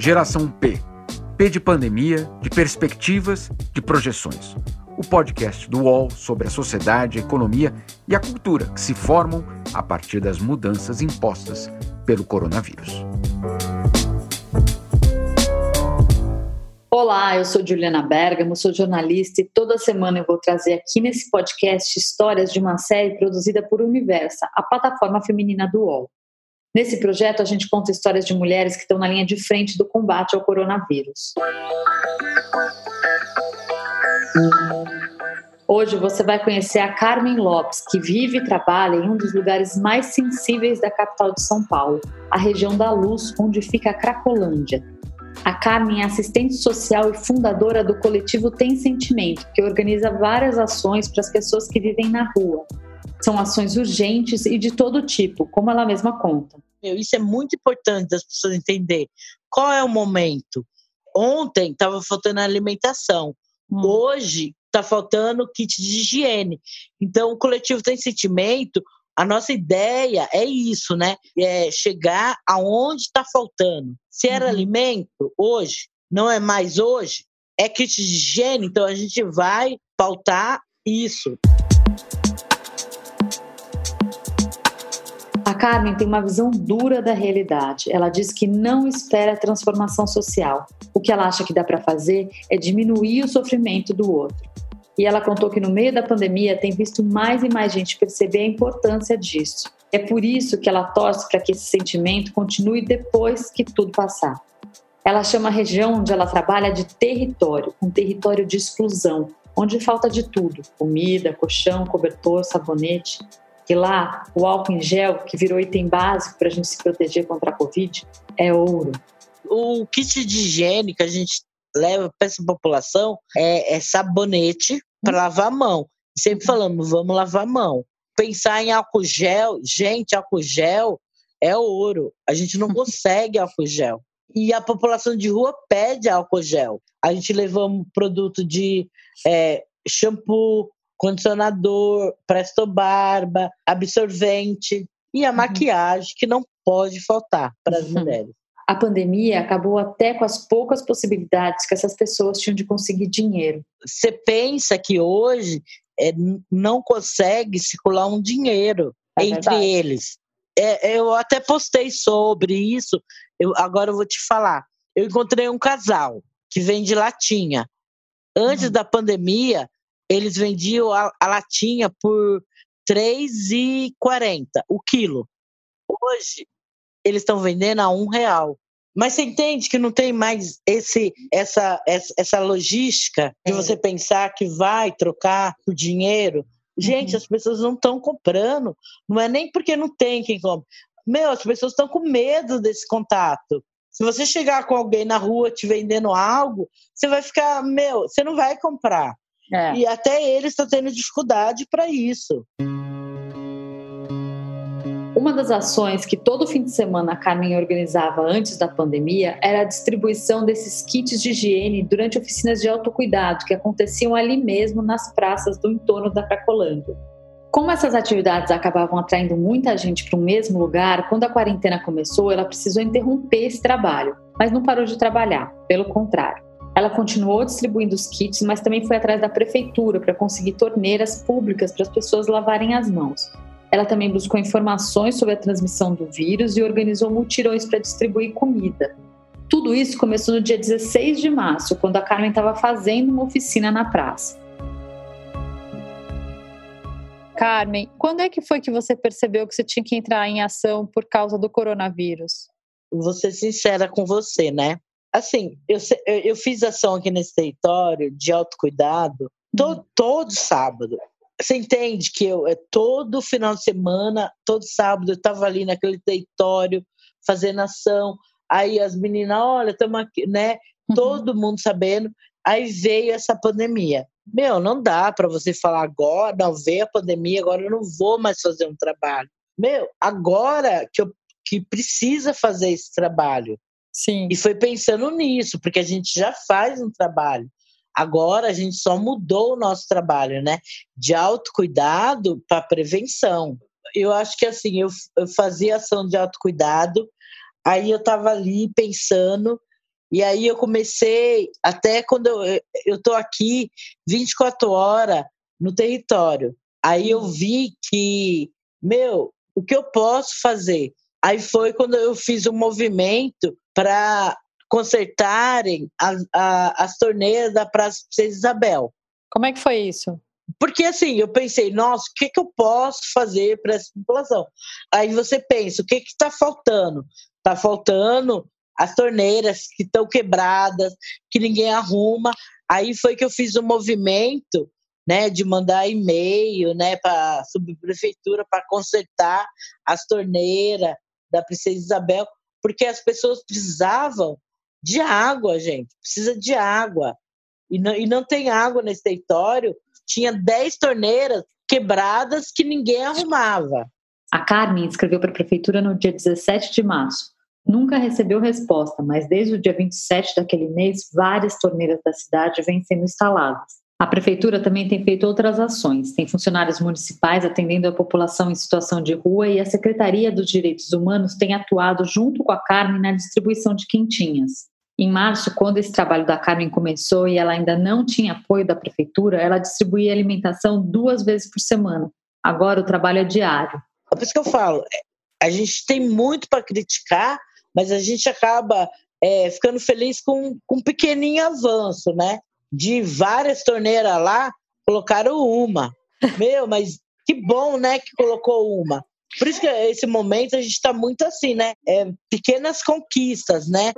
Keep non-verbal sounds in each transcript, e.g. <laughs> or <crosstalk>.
Geração P. P de pandemia, de perspectivas, de projeções. O podcast do UOL sobre a sociedade, a economia e a cultura que se formam a partir das mudanças impostas pelo coronavírus. Olá, eu sou Juliana Bergamo, sou jornalista e toda semana eu vou trazer aqui nesse podcast histórias de uma série produzida por Universa, a plataforma feminina do UOL. Nesse projeto, a gente conta histórias de mulheres que estão na linha de frente do combate ao coronavírus. Hoje você vai conhecer a Carmen Lopes, que vive e trabalha em um dos lugares mais sensíveis da capital de São Paulo, a região da Luz, onde fica a Cracolândia. A Carmen é assistente social e fundadora do coletivo Tem Sentimento, que organiza várias ações para as pessoas que vivem na rua, são ações urgentes e de todo tipo, como ela mesma conta. Isso é muito importante das pessoas entender. Qual é o momento? Ontem estava faltando alimentação. Hum. Hoje está faltando kit de higiene. Então, o coletivo tem sentimento. A nossa ideia é isso, né? É chegar aonde está faltando. Se era uhum. alimento, hoje, não é mais hoje, é kit de higiene, então a gente vai pautar isso. Carmen tem uma visão dura da realidade. Ela diz que não espera transformação social. O que ela acha que dá para fazer é diminuir o sofrimento do outro. E ela contou que no meio da pandemia tem visto mais e mais gente perceber a importância disso. É por isso que ela torce para que esse sentimento continue depois que tudo passar. Ela chama a região onde ela trabalha de território, um território de exclusão, onde falta de tudo: comida, colchão, cobertor, sabonete. E lá, o álcool em gel, que virou item básico para a gente se proteger contra a Covid, é ouro. O kit de higiene que a gente leva para essa população é, é sabonete para hum. lavar a mão. Sempre falamos, vamos lavar a mão. Pensar em álcool gel, gente, álcool gel é ouro. A gente não <laughs> consegue álcool gel. E a população de rua pede álcool gel. A gente levamos produto de é, shampoo, condicionador, presto barba, absorvente e a uhum. maquiagem que não pode faltar para as uhum. mulheres. A pandemia acabou até com as poucas possibilidades que essas pessoas tinham de conseguir dinheiro. Você pensa que hoje é, não consegue circular um dinheiro é entre verdade. eles. É, eu até postei sobre isso. Eu, agora eu vou te falar. Eu encontrei um casal que vende latinha. Antes uhum. da pandemia, eles vendiam a, a latinha por R$ 3,40 o quilo. Hoje, eles estão vendendo a um real. Mas você entende que não tem mais esse, essa, essa, essa logística de você pensar que vai trocar por dinheiro? Gente, uhum. as pessoas não estão comprando. Não é nem porque não tem quem compra. Meu, as pessoas estão com medo desse contato. Se você chegar com alguém na rua te vendendo algo, você vai ficar, meu, você não vai comprar. É. E até eles estão tendo dificuldade para isso. Uma das ações que todo fim de semana a Carmen organizava antes da pandemia era a distribuição desses kits de higiene durante oficinas de autocuidado que aconteciam ali mesmo nas praças do entorno da Cracolândia. Como essas atividades acabavam atraindo muita gente para o mesmo lugar, quando a quarentena começou, ela precisou interromper esse trabalho, mas não parou de trabalhar, pelo contrário. Ela continuou distribuindo os kits, mas também foi atrás da prefeitura para conseguir torneiras públicas para as pessoas lavarem as mãos. Ela também buscou informações sobre a transmissão do vírus e organizou mutirões para distribuir comida. Tudo isso começou no dia 16 de março, quando a Carmen estava fazendo uma oficina na praça. Carmen, quando é que foi que você percebeu que você tinha que entrar em ação por causa do coronavírus? Vou ser sincera com você, né? Assim, eu, eu fiz ação aqui nesse território de autocuidado todo, uhum. todo sábado. Você entende que eu, é todo final de semana, todo sábado, eu estava ali naquele território fazendo ação. Aí as meninas, olha, estamos aqui, né? Uhum. Todo mundo sabendo. Aí veio essa pandemia. Meu, não dá para você falar agora, não veio a pandemia, agora eu não vou mais fazer um trabalho. Meu, agora que eu que precisa fazer esse trabalho. Sim. E foi pensando nisso, porque a gente já faz um trabalho. Agora a gente só mudou o nosso trabalho, né? De autocuidado para prevenção. Eu acho que assim, eu, eu fazia ação de autocuidado, aí eu estava ali pensando E aí eu comecei, até quando eu, eu tô aqui 24 horas no território. Aí eu vi que, meu, o que eu posso fazer? Aí foi quando eu fiz um movimento para consertarem a, a, as torneiras da Praça Princesa Isabel. Como é que foi isso? Porque assim, eu pensei, nossa, o que, que eu posso fazer para essa população? Aí você pensa, o que está faltando? Está faltando as torneiras que estão quebradas, que ninguém arruma. Aí foi que eu fiz um movimento né, de mandar e-mail né, para a subprefeitura para consertar as torneiras da Princesa Isabel, porque as pessoas precisavam de água, gente, precisa de água. E não, e não tem água nesse território. Tinha 10 torneiras quebradas que ninguém arrumava. A Carmen escreveu para a prefeitura no dia 17 de março. Nunca recebeu resposta, mas desde o dia 27 daquele mês, várias torneiras da cidade vêm sendo instaladas. A prefeitura também tem feito outras ações. Tem funcionários municipais atendendo a população em situação de rua e a Secretaria dos Direitos Humanos tem atuado junto com a Carmen na distribuição de quentinhas. Em março, quando esse trabalho da Carmen começou e ela ainda não tinha apoio da prefeitura, ela distribuía alimentação duas vezes por semana. Agora o trabalho é diário. É por isso que eu falo, é, a gente tem muito para criticar, mas a gente acaba é, ficando feliz com, com um pequenininho avanço, né? De várias torneiras lá, colocaram uma. Meu, mas que bom, né, que colocou uma. Por isso que esse momento a gente está muito assim, né? É, pequenas conquistas, né?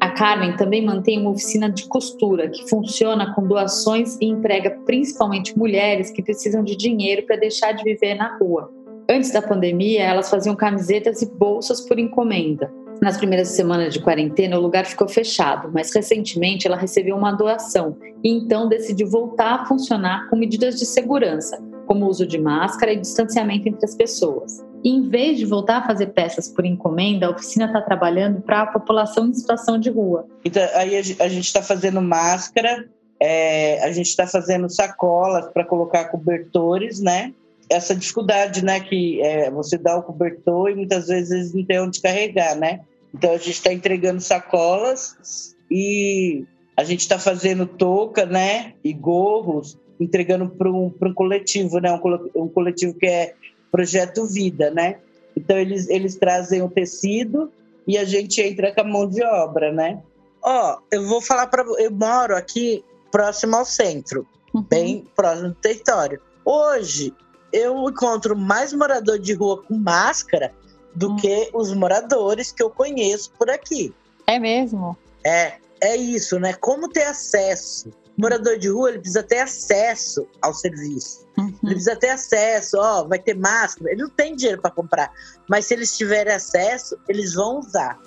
A Carmen também mantém uma oficina de costura que funciona com doações e emprega principalmente mulheres que precisam de dinheiro para deixar de viver na rua. Antes da pandemia, elas faziam camisetas e bolsas por encomenda. Nas primeiras semanas de quarentena, o lugar ficou fechado, mas recentemente ela recebeu uma doação e então decidiu voltar a funcionar com medidas de segurança, como o uso de máscara e distanciamento entre as pessoas. E, em vez de voltar a fazer peças por encomenda, a oficina está trabalhando para a população em situação de rua. Então, aí a gente está fazendo máscara, é, a gente está fazendo sacolas para colocar cobertores, né? essa dificuldade, né, que é, você dá o cobertor e muitas vezes não tem onde carregar, né? Então a gente está entregando sacolas e a gente está fazendo touca, né, e gorros, entregando para um, um coletivo, né, um, um coletivo que é Projeto Vida, né? Então eles, eles trazem o tecido e a gente entra com a mão de obra, né? Ó, eu vou falar para eu moro aqui próximo ao centro, uhum. bem próximo do território. Hoje eu encontro mais morador de rua com máscara do hum. que os moradores que eu conheço por aqui. É mesmo? É, é isso, né? Como ter acesso? O morador de rua ele precisa ter acesso ao serviço. Uhum. Ele precisa ter acesso, ó, vai ter máscara. Ele não tem dinheiro para comprar, mas se eles tiverem acesso, eles vão usar.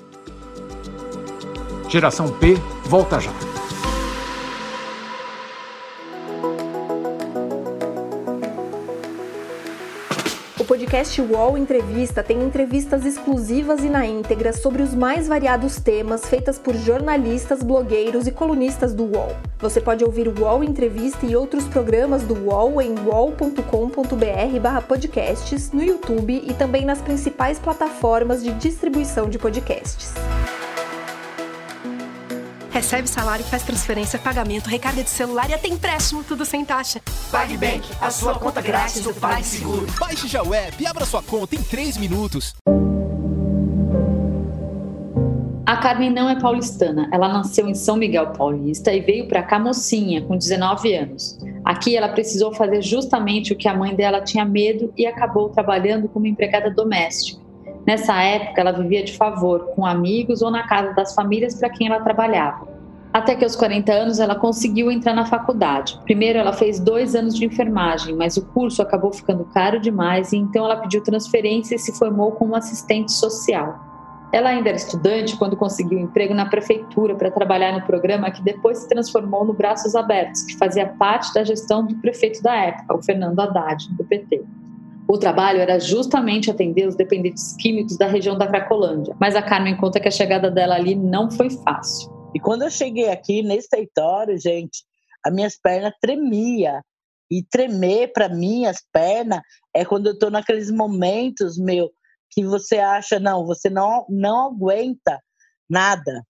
Geração P volta já. Podcast UOL Entrevista tem entrevistas exclusivas e na íntegra sobre os mais variados temas feitas por jornalistas, blogueiros e colunistas do UOL. Você pode ouvir o UOL Entrevista e outros programas do UOL em uol.com.br/podcasts no YouTube e também nas principais plataformas de distribuição de podcasts. Recebe salário, faz transferência, pagamento, recarga de celular e até empréstimo, tudo sem taxa. PagBank, a sua conta grátis do PagSeguro. Baixe já o app e abra sua conta em 3 minutos. A Carmen não é paulistana. Ela nasceu em São Miguel Paulista e veio para cá mocinha, com 19 anos. Aqui ela precisou fazer justamente o que a mãe dela tinha medo e acabou trabalhando como empregada doméstica. Nessa época, ela vivia de favor, com amigos ou na casa das famílias para quem ela trabalhava. Até que aos 40 anos ela conseguiu entrar na faculdade. Primeiro ela fez dois anos de enfermagem, mas o curso acabou ficando caro demais e então ela pediu transferência e se formou como assistente social. Ela ainda era estudante quando conseguiu emprego na prefeitura para trabalhar no programa que depois se transformou no Braços Abertos, que fazia parte da gestão do prefeito da época, o Fernando Haddad, do PT. O trabalho era justamente atender os dependentes químicos da região da Cracolândia, mas a Carmen conta que a chegada dela ali não foi fácil. E quando eu cheguei aqui nesse território, gente, as minhas pernas tremia. E tremer para mim as pernas é quando eu estou naqueles momentos, meu, que você acha não, você não não aguenta nada.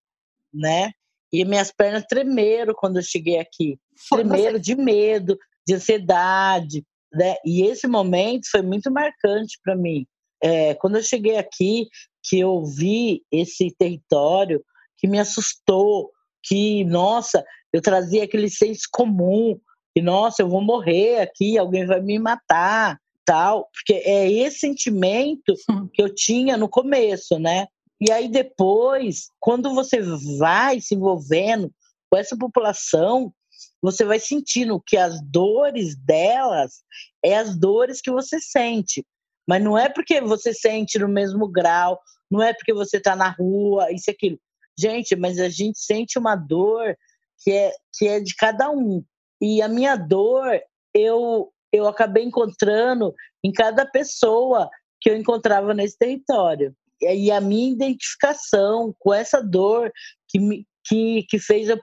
né? E minhas pernas tremeram quando eu cheguei aqui. Tremeram de medo, de ansiedade, né? E esse momento foi muito marcante para mim. É, quando eu cheguei aqui, que eu vi esse território, que me assustou, que, nossa, eu trazia aquele senso comum, que, nossa, eu vou morrer aqui, alguém vai me matar, tal, porque é esse sentimento que eu tinha no começo, né? E aí depois, quando você vai se envolvendo com essa população, você vai sentindo que as dores delas é as dores que você sente. Mas não é porque você sente no mesmo grau, não é porque você está na rua, isso e aquilo. Gente, mas a gente sente uma dor que é, que é de cada um. E a minha dor, eu, eu acabei encontrando em cada pessoa que eu encontrava nesse território. E a minha identificação com essa dor que, me, que, que fez eu,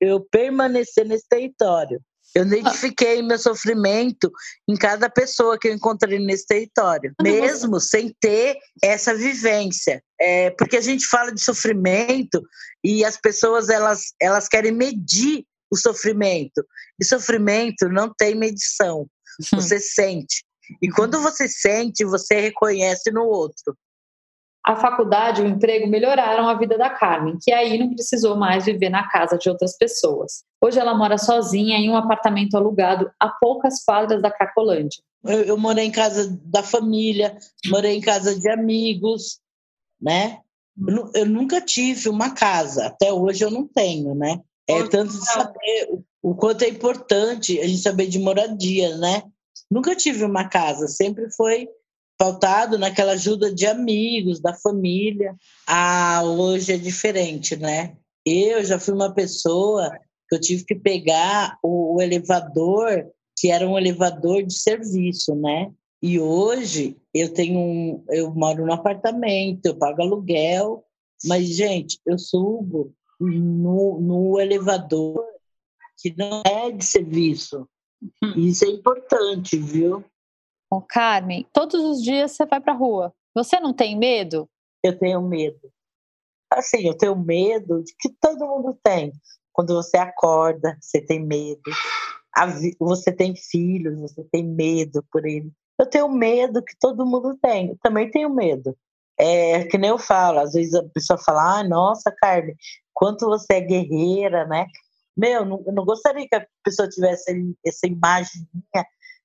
eu permanecer nesse território. Eu identifiquei meu sofrimento em cada pessoa que eu encontrei nesse território, mesmo sem ter essa vivência. É, porque a gente fala de sofrimento e as pessoas elas, elas querem medir o sofrimento. E sofrimento não tem medição. <laughs> Você sente. E quando você sente, você reconhece no outro a faculdade e o emprego melhoraram a vida da Carmen, que aí não precisou mais viver na casa de outras pessoas. Hoje ela mora sozinha em um apartamento alugado a poucas quadras da Cracolândia. Eu, eu morei em casa da família, morei em casa de amigos, né? Eu, eu, nunca tive uma casa, até hoje eu não tenho, né? É tanto de saber o, o quanto é importante a gente saber de moradia, né? Nunca tive uma casa, sempre foi pautado naquela ajuda de amigos, da família. Ah, hoje é diferente, né? Eu já fui uma pessoa que eu tive que pegar o, o elevador, que era um elevador de serviço, né? E hoje eu tenho um, eu moro no apartamento, eu pago aluguel, mas gente, eu subo no, no elevador que não é de serviço. Hum. Isso é importante, viu? Ô, Carmen, todos os dias você vai para a rua. Você não tem medo? Eu tenho medo. Assim, eu tenho medo de que todo mundo tem. Quando você acorda, você tem medo. Você tem filhos, você tem medo por ele. Eu tenho medo que todo mundo tem. Eu também tenho medo. É que nem eu falo, às vezes a pessoa fala, ah, nossa, Carmen, quanto você é guerreira, né? Meu, não, eu não gostaria que a pessoa tivesse essa imagem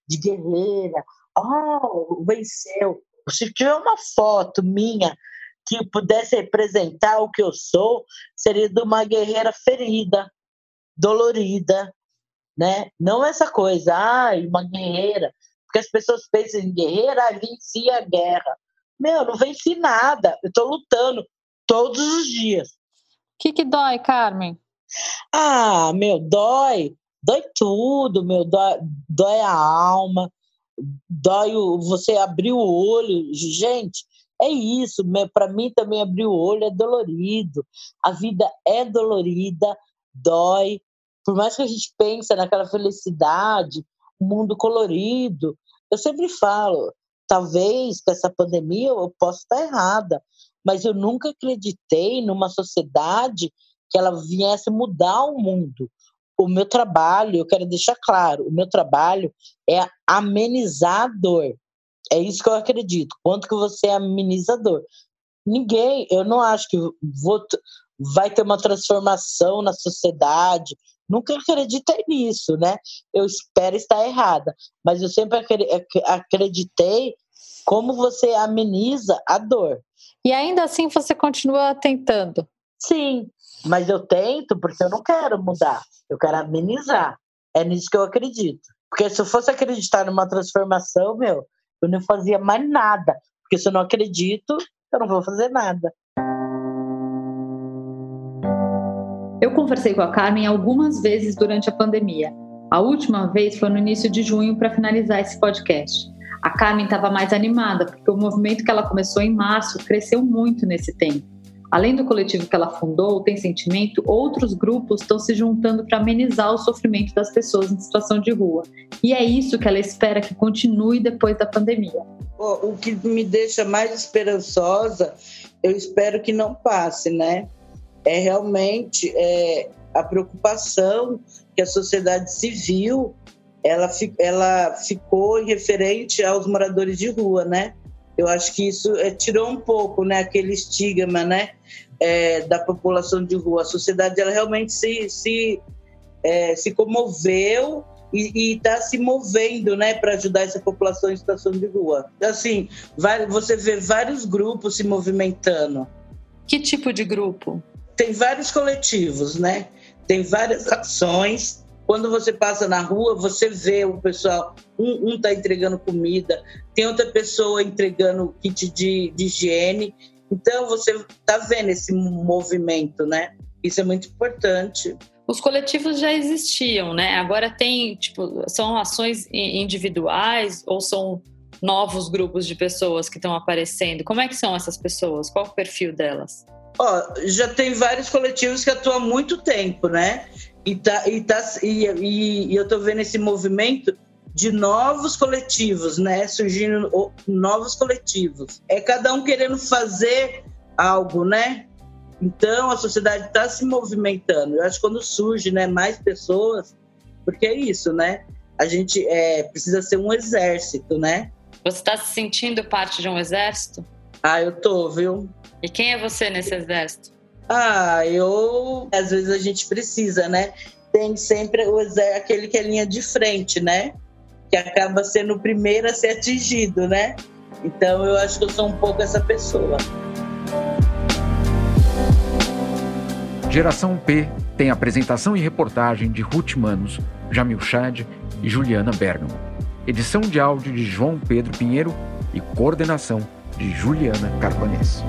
de guerreira, oh, venceu. Se tiver uma foto minha que pudesse representar o que eu sou, seria de uma guerreira ferida, dolorida, né? Não essa coisa, ai, uma guerreira, porque as pessoas pensam em guerreira, ah, venci a guerra. Meu, não venci nada, eu estou lutando todos os dias. O que, que dói, Carmen? Ah, meu, dói, dói tudo, meu, dói, dói a alma, dói o, você abrir o olho. Gente, é isso. Para mim também abrir o olho é dolorido. A vida é dolorida, dói. Por mais que a gente pense naquela felicidade, mundo colorido, eu sempre falo, talvez com essa pandemia eu possa estar errada, mas eu nunca acreditei numa sociedade que ela viesse mudar o mundo o meu trabalho, eu quero deixar claro, o meu trabalho é amenizar a dor. É isso que eu acredito. Quanto que você é amenizador? Ninguém, eu não acho que vou, vai ter uma transformação na sociedade. Nunca acreditei nisso, né? Eu espero estar errada, mas eu sempre acreditei como você ameniza a dor. E ainda assim você continua tentando? Sim, mas eu tento porque eu não quero mudar. Eu quero amenizar. É nisso que eu acredito. Porque se eu fosse acreditar numa transformação, meu, eu não fazia mais nada. Porque se eu não acredito, eu não vou fazer nada. Eu conversei com a Carmen algumas vezes durante a pandemia. A última vez foi no início de junho para finalizar esse podcast. A Carmen estava mais animada, porque o movimento que ela começou em março cresceu muito nesse tempo. Além do coletivo que ela fundou, Tem Sentimento, outros grupos estão se juntando para amenizar o sofrimento das pessoas em situação de rua. E é isso que ela espera que continue depois da pandemia. O que me deixa mais esperançosa, eu espero que não passe, né? é realmente é, a preocupação que a sociedade civil ela, ela ficou referente aos moradores de rua, né? Eu acho que isso é, tirou um pouco, né, aquele estigma, né, é, da população de rua. A sociedade ela realmente se se, é, se comoveu e está se movendo, né, para ajudar essa população em situação de rua. Assim, vai, você vê vários grupos se movimentando. Que tipo de grupo? Tem vários coletivos, né? Tem várias ações quando você passa na rua, você vê o pessoal, um está entregando comida, tem outra pessoa entregando kit de, de higiene. Então, você está vendo esse movimento, né? Isso é muito importante. Os coletivos já existiam, né? Agora tem, tipo, são ações individuais ou são novos grupos de pessoas que estão aparecendo? Como é que são essas pessoas? Qual o perfil delas? Ó, já tem vários coletivos que atuam há muito tempo, né? E, tá, e, tá, e, e, e eu estou vendo esse movimento de novos coletivos, né? Surgindo novos coletivos. É cada um querendo fazer algo, né? Então a sociedade está se movimentando. Eu acho que quando surge, né, mais pessoas, porque é isso, né? A gente é, precisa ser um exército, né? Você está se sentindo parte de um exército? Ah, eu tô, viu? E quem é você nesse exército? Ah, eu. Às vezes a gente precisa, né? Tem sempre o aquele que é linha de frente, né? Que acaba sendo o primeiro a ser atingido, né? Então eu acho que eu sou um pouco essa pessoa. Geração P tem apresentação e reportagem de Ruth Manos, Jamil Chad e Juliana Bergamo. Edição de áudio de João Pedro Pinheiro e coordenação de Juliana Carpanês.